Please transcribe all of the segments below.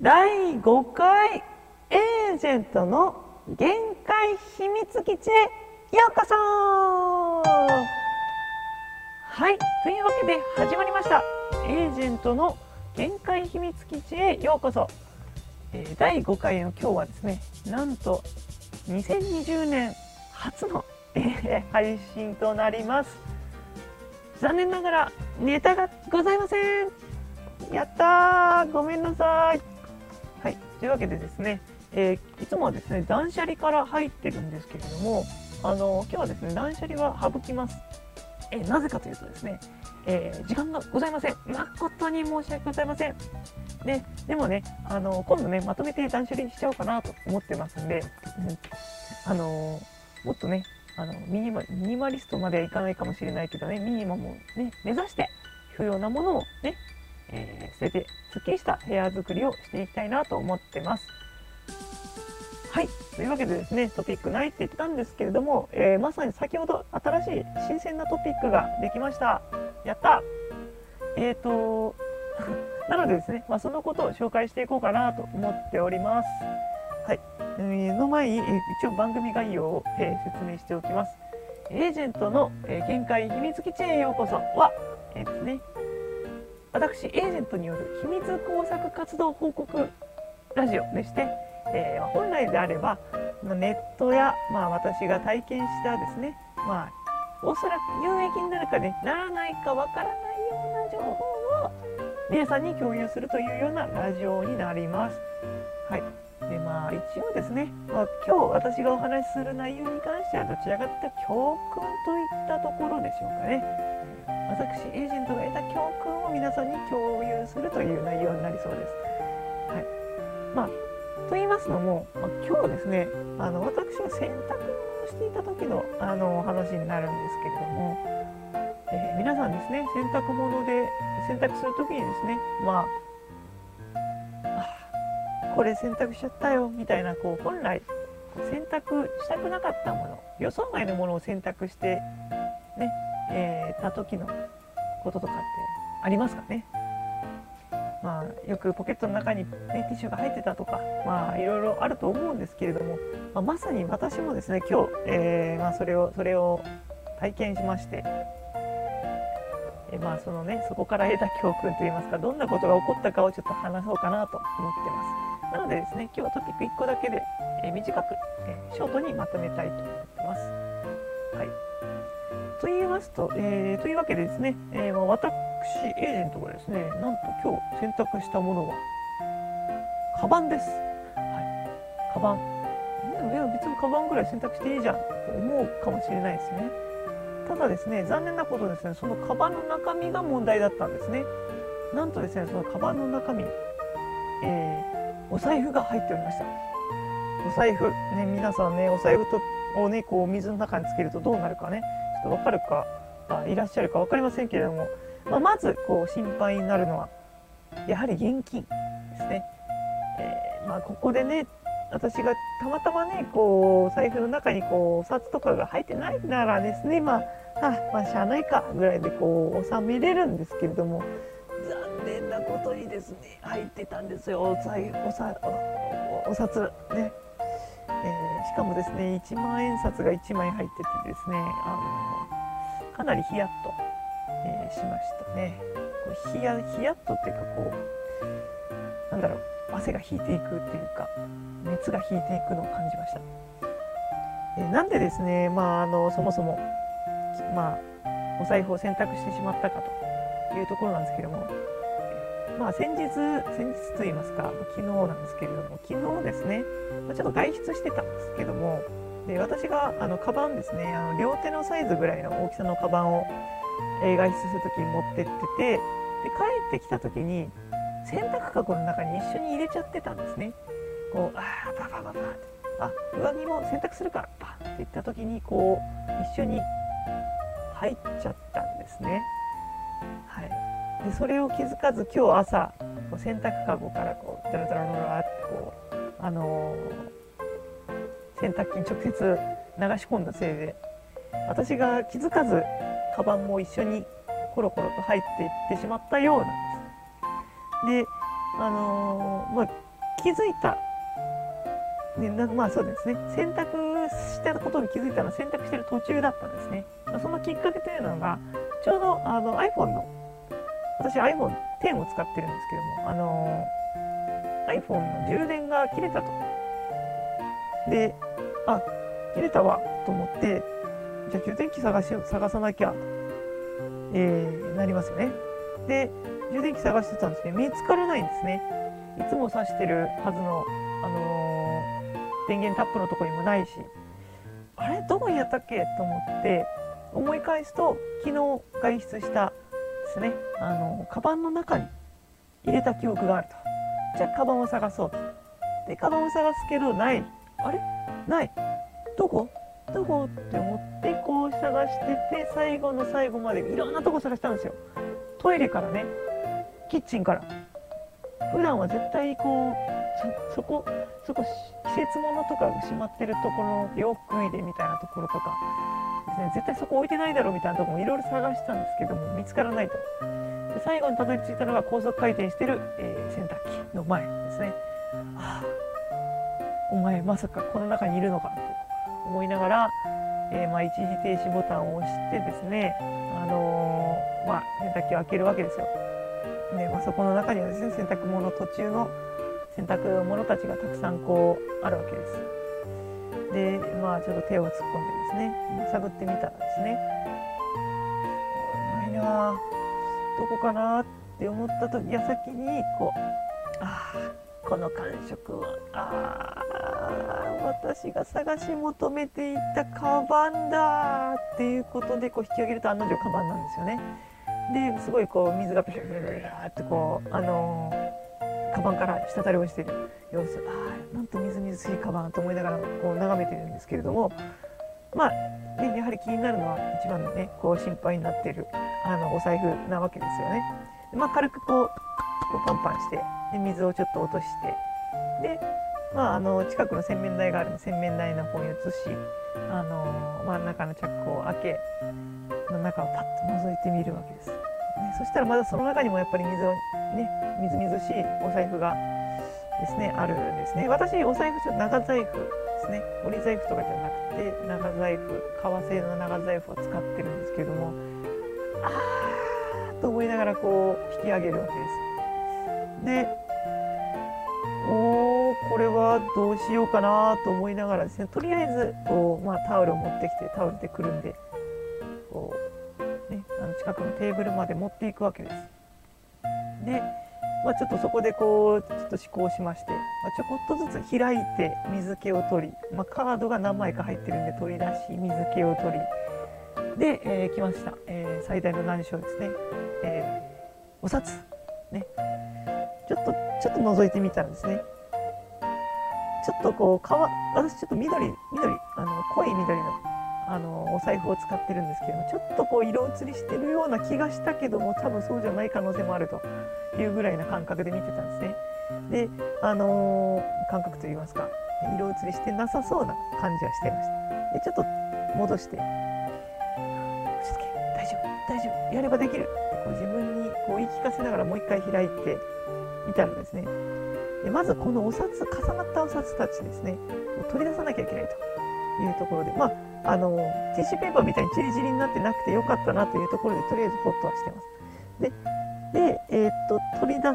第5回エージェントの限界秘密基地へようこそ。はいというわけで始まりました。エージェントの限界秘密基地へようこそ、えー第5回の今日はですねなんと2020年初の、え配信となります。残念ながらネタがございません。やったー。ごめんなさい。というわけでですね、えーいつもはですね断捨離から入ってるんですけれどもあの今日はですね断捨離は省きます。えーなぜかというとですね、えー時間がございません。誠に申し訳ございません。ででもねあの今度ねまとめて断捨離しちゃおうかなと思ってますんで、うんあのもっとねあのミニマミニマリストまではいかないかもしれないけどねミニマムをね目指して不要なものをね、えー捨ててすっきりした部屋作りをしていきたいなと思ってます。はい。というわけでですねトピックないって言ったんですけれども、えーまさに先ほど新しい新鮮なトピックができました。やった。えーと なのでですね、まあ、そのことを紹介していこうかなと思っております。はい、えーの前に、一応番組概要を、え説明しておきます。エージェントの、えー限界秘密基地へようこそは、えーですね。私エージェントによる秘密工作活動報告ラジオでして、えー本来であればネットや、まあ、私が体験したですね、まあ、おそらく有益になるかねならないかわからないような情報を皆さんに共有するというようなラジオになります。はいでまあ、一応ですね、まあ、今日私がお話しする内容に関してはどちらかというと教訓といったところでしょうかね。私エージェントが得た教訓を皆さんに共有するという内容になりそうです。はいまあ、と言いますのも、まあ、今日ですねあの私が洗濯をしていた時のあのお話になるんですけれども、えー皆さんですね洗濯物で洗濯する時にですねまああこれ洗濯しちゃったよみたいなこう本来洗濯したくなかったもの予想外のものを選択してね、えーた時のこととかってありますかね。まあ、よくポケットの中に、ね、ティッシュが入ってたとか、まあ、いろいろあると思うんですけれども、まあ、まさに私もですね今日、えーまあ、それをそれを体験しまして、えーまあそのね、そこから得た教訓といいますかどんなことが起こったかをちょっと話そうかなと思ってます。なのでですね今日はトピック1個だけで、えー短く、えショートにまとめたいと思ってます。はい。と言いますと、えーというわけでですね、えーまあ私エージェントがですねなんと今日選択したものはカバンです。はい、カバン。ねいや別にカバンぐらい選択していいじゃんと思うかもしれないですね。ただですね残念なことですねそのカバンの中身が問題だったんですね。なんとですねそのカバンの中身、えーお財布が入っておりました。お財布ね皆さんねお財布とをねこう水の中につけるとどうなるかねっとわかるかあいらっしゃるか分かりませんけれども、まあ、まずこう心配になるのはやはり現金ですね。えーまあ、ここでね私がたまたまねこう財布の中にこうお札とかが入ってないならですねまあまあしゃあないかぐらいでこう収めれるんですけれども残念なことにですね入ってたんですよお財おさおお札ね。えーしかもですね1万円札が1枚入っててですねあのかなりヒヤッと、えーしましたね。こうヒヤヒヤッとっていうかこうなんだろう汗が引いていくっていうか熱が引いていくのを感じました、えーなんでですねまああのそもそもまあお財布を選択してしまったかというところなんですけどもまあ先日先日と言いますか昨日なんですけれども昨日ですねまあちょっと外出してたんですけどもで私があのカバンですねあの両手のサイズぐらいの大きさのカバンを、えー外出する時に持ってっててで帰ってきた時に洗濯かごの中に一緒に入れちゃってたんですね。こうあーパパパパってあ上着も洗濯するからパンって言った時にこう一緒に入っちゃったんですね。はい。でそれを気づかず今日朝こう洗濯かごからこうダラダラダラってこうあのー洗濯機に直接流し込んだせいで私が気づかずカバンも一緒にコロコロと入っていってしまったようなんです。で、あのーまあ、気づいたでなまあそうですね選択したことに気づいたのは選択してる途中だったんですね、ま、そのきっかけというのがちょうどあの iPhone の私 iPhone10 を使ってるんですけどもあの iPhone の充電が切れたと。であ切れたわと思ってじゃあ充電器探し探さなきゃ、えー、なりますよね。で充電器探してたんですね。見つからないんですね。いつも挿してるはずのあのー電源タップのとこにもないし。あれどこにやったっけ？と思って思い返すと昨日外出したですね。あのカバンの中に入れた記憶があると。じゃあカバンを探そうと。でカバンを探すけどないあれ？ない。どこ？どこ？って思ってこう探してて最後の最後までいろんなとこ探したんですよ。トイレからね。キッチンから。普段は絶対こうそこそこ季節物とかがしまってるところ洋服入れみたいなところとか。絶対そこ置いてないだろうみたいなとこもいろいろ探したんですけども見つからないと。で最後にたどり着いたのが高速回転してる、えー、洗濯機の前ですね。はあお前まさかこの中にいるのかと思いながら、えー、まあ、一時停止ボタンを押してですねあのー、まあ、洗濯機を開けるわけですよ。で、まあ、そこの中にはですね洗濯物途中の洗濯物たちがたくさんこうあるわけです。でまあちょっと手を突っ込んでですね探ってみたらですねないなどこかなって思った時矢先にこうああこの感触はああ私が探し求めていたカバンだっていうことでこう引き上げると案の定カバンなんですよね。ですごいこう水がピュピュピュピュってこうあのーカバンから滴り落ちてる様子ああなんとみずみずしいカバンと思いながらこう眺めてるんですけれどもまあ、ね、やはり気になるのは一番のねこう心配になってるあのお財布なわけですよね。まあ、軽くこうパンパンしてで水をちょっと落としてで、まあ、あの近くの洗面台があるので洗面台の方に移しあの、まあ、中のチャックを開けの中をパッと覗いてみるわけです。ね、そしたらまだその中にもやっぱり水をねみずみずしいお財布がですねあるんですね。私お財布ちょっと長財布ですね。折り財布とかじゃなくて長財布革製の長財布を使ってるんですけどもあーと思いながらこう引き上げるわけです。でおーこれはどうしようかなと思いながらですねとりあえずこう、まあ、タオルを持ってきてタオルでくるんでこう、ね、あの近くのテーブルまで持っていくわけです。でまあ、ちょっとそこでこうちょっと思考しまして、まあ、ちょこっとずつ開いて水気を取り、まあ、カードが何枚か入ってるんで取り出し水気を取りで、えー、来ました、えー、最大の難所ですね、えー、お札。ね。ちょっとちょっと覗いてみたらですね。ちょっとこう皮私ちょっと緑緑あの濃い緑のあのお財布を使ってるんですけどもちょっとこう色移りしてるような気がしたけども多分そうじゃない可能性もあるというぐらいな感覚で見てたんですね。で、あのー、感覚といいますか色移りしてなさそうな感じはしてました。でちょっと戻して「落ち着け大丈夫大丈夫やればできる」こう自分にこう言い聞かせながらもう一回開いてみたらですねでまずこのお札重なったお札たちですね取り出さなきゃいけないというところでまああのティッシュペーパーみたいにチリチリになってなくてよかったなというところでとりあえずホッとはしてます。でで、えー、っと取り出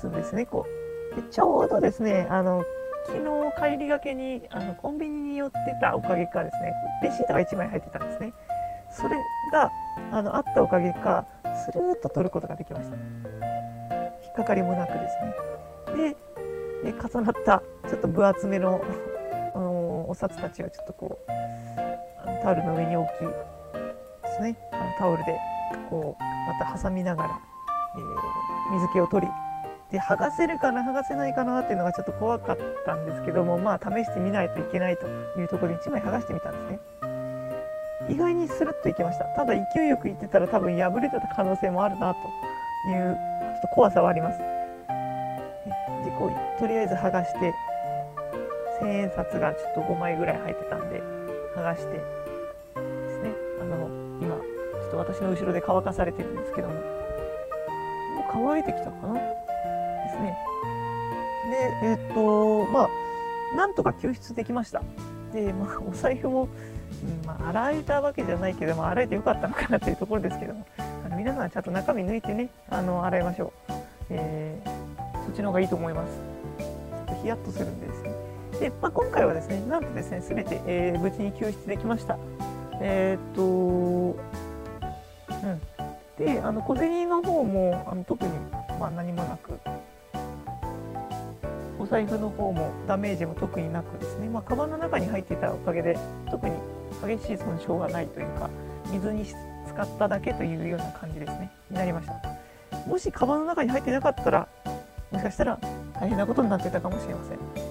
すんですねこう。でちょうどですねあの昨日帰りがけにあのコンビニに寄ってたおかげかですねレシートが1枚入ってたんですね。それがあのあったおかげかスルーッと取ることができました。引っかかりもなくですね。で重なったちょっと分厚めのお札たちをちょっとこうタオルの上に置きですね。あのタオルでこうまた挟みながら、えー、水気を取りで剥がせるかな剥がせないかなっていうのがちょっと怖かったんですけどもまあ試してみないといけないというところで1枚剥がしてみたんですね。意外にスルッといけました。ただ勢いよくいってたら多分破れてた可能性もあるなというちょっと怖さはあります。でこうとりあえず剥がして千円札がちょっと5枚ぐらい入ってたんで剥がしてですね。あの今ちょっと私の後ろで乾かされてるんですけども。もう乾いてきたかな？ですね。でえっ、とまあなんとか救出できました。で、まあ、お財布も、うんまあ、洗えたわけじゃないけど、まあ、洗えてよかったのかなというところですけども。あの皆さんちゃんと中身抜いてねあの洗いましょう、えー、そっちの方がいいと思います。ちょっとヒヤッとするんでですねで、まあ、今回はですねなんとですね全て、えー、無事に救出できました。えー、っとうん。であの小銭の方もあの特に、まあ、何もなくお財布の方もダメージも特になくですね、まあ、カバンの中に入っていたおかげで特に激しい損傷がないというか水に使っただけというような感じですね。になりました。もしカバンの中に入ってなかったらもしかしたら大変なことになってたかもしれません。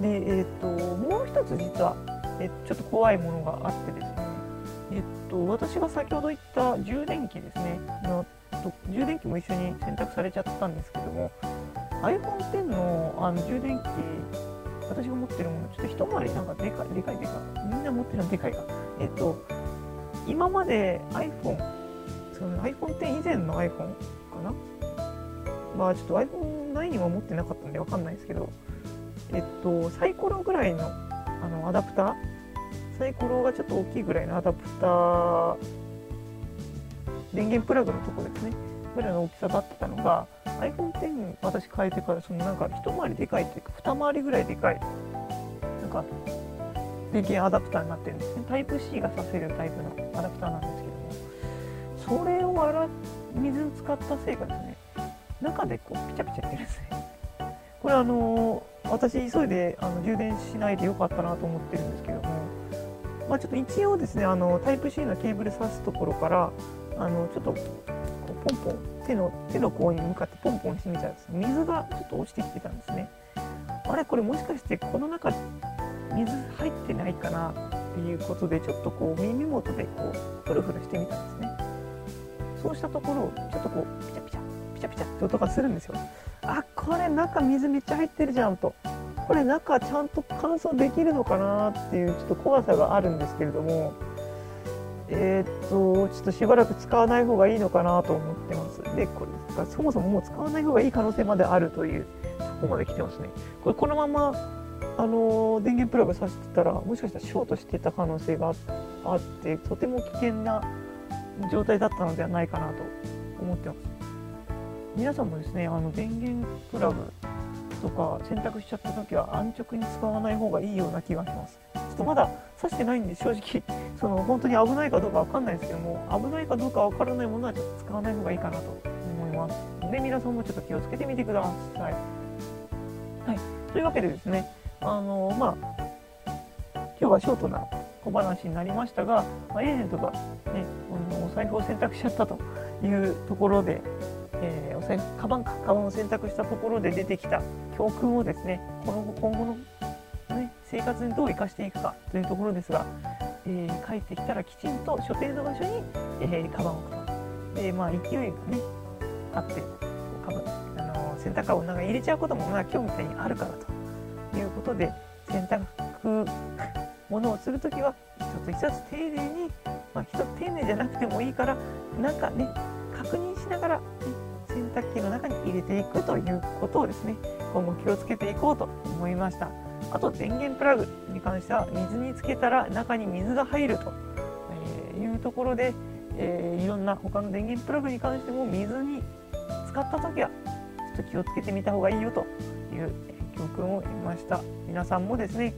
でえっ、ともう一つ実はえちょっと怖いものがあってですねえっと私が先ほど言った充電器ですねの充電器も一緒に選択されちゃったんですけども iPhone X のあの充電器、私が持ってるもの、ちょっと一回りなんかでかい、でかいでかい。みんな持ってるのでかいか。えっと、今まで iPhone、その iPhone X 以前の iPhone かな？まあちょっと iPhone9 は持ってなかったんでわかんないですけど、えっと、サイコロぐらいのあのアダプター？サイコロがちょっと大きいぐらいのアダプター、電源プラグのところですね。ぐらいの大きさだったのが、iPhone X 私変えてからそのなんか一回りでかいっていうか二回りぐらいでかいなんか電源アダプターになってるんですね。タイプ C がさせるタイプのアダプターなんですけども。それを洗水に使ったせいかですね。中でこうピチャピチャってるんですね。これあのー、私急いであの充電しないでよかったなと思ってるんですけどもまあちょっと一応ですねあのタイプ C のケーブル挿すところからあのちょっとポンポン手の手の甲に向かってポンポンしてみたらですね。水がちょっと落ちてきてたんですね。あれこれもしかしてこの中水入ってないかなっていうことでちょっとこう耳元でこうフルフルしてみたんですね。そうしたところちょっとこうピチャピチャピチャピチャって音がするんですよ。これ中水めっちゃ入ってるじゃんとこれ中ちゃんと乾燥できるのかなっていうちょっと怖さがあるんですけれどもえー、っと、ちょっとしばらく使わない方がいいのかなと思ってます。で、これ、そもそももう使わない方がいい可能性まであるという、そこまで来てますね。これ、このまま、あの電源プラグさしてたら、もしかしたらショートしてた可能性があって、とても危険な状態だったのではないかなと思ってます。皆さんもですね、あの電源プラグとか選択しちゃった時は安直に使わない方がいいような気がします。ちょっとまだ刺してないんで正直その本当に危ないかどうかわかんないですけども危ないかどうかわからないものはちょっと使わない方がいいかなと思いますで皆さんもちょっと気をつけてみてくださいはいというわけでですねあのまあ今日はショートな小話になりましたが、まあ、エージェントがねお財布を選択しちゃったというところでえー、おせカバンかカバンを選択したところで出てきた教訓をですねこの今後の、ね、生活にどう生かしていくかというところですが、えー、帰ってきたらきちんと所定の場所に、えー、カバンを置くと。で、まあ、勢いがねあってカバンあの洗濯カゴの中に入れちゃうことも、まあ、今日みたいにあるからと。いうことで洗濯ものをするときは一つ一つ丁寧に、まあ、一つ丁寧じゃなくてもいいからなんかね確認しながら、ね、濯機の中に入れていくということをですね今後気をつけていこうと思いました。あと電源プラグに関しては水につけたら中に水が入るというところで、えー、いろんな他の電源プラグに関しても水に使った時はちょっと気をつけてみた方がいいよという教訓を得ました。皆さんもですね、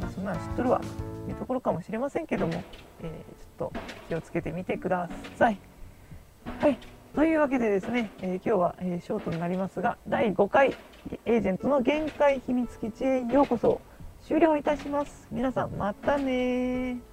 まあ、そんなの知っとるわというところかもしれませんけども、えー、ちょっと気をつけてみてください。はい。というわけでですね、えー、今日は、えー、ショートになりますが、第5回エージェントの限界秘密基地へようこそ終了いたします。皆さん、またね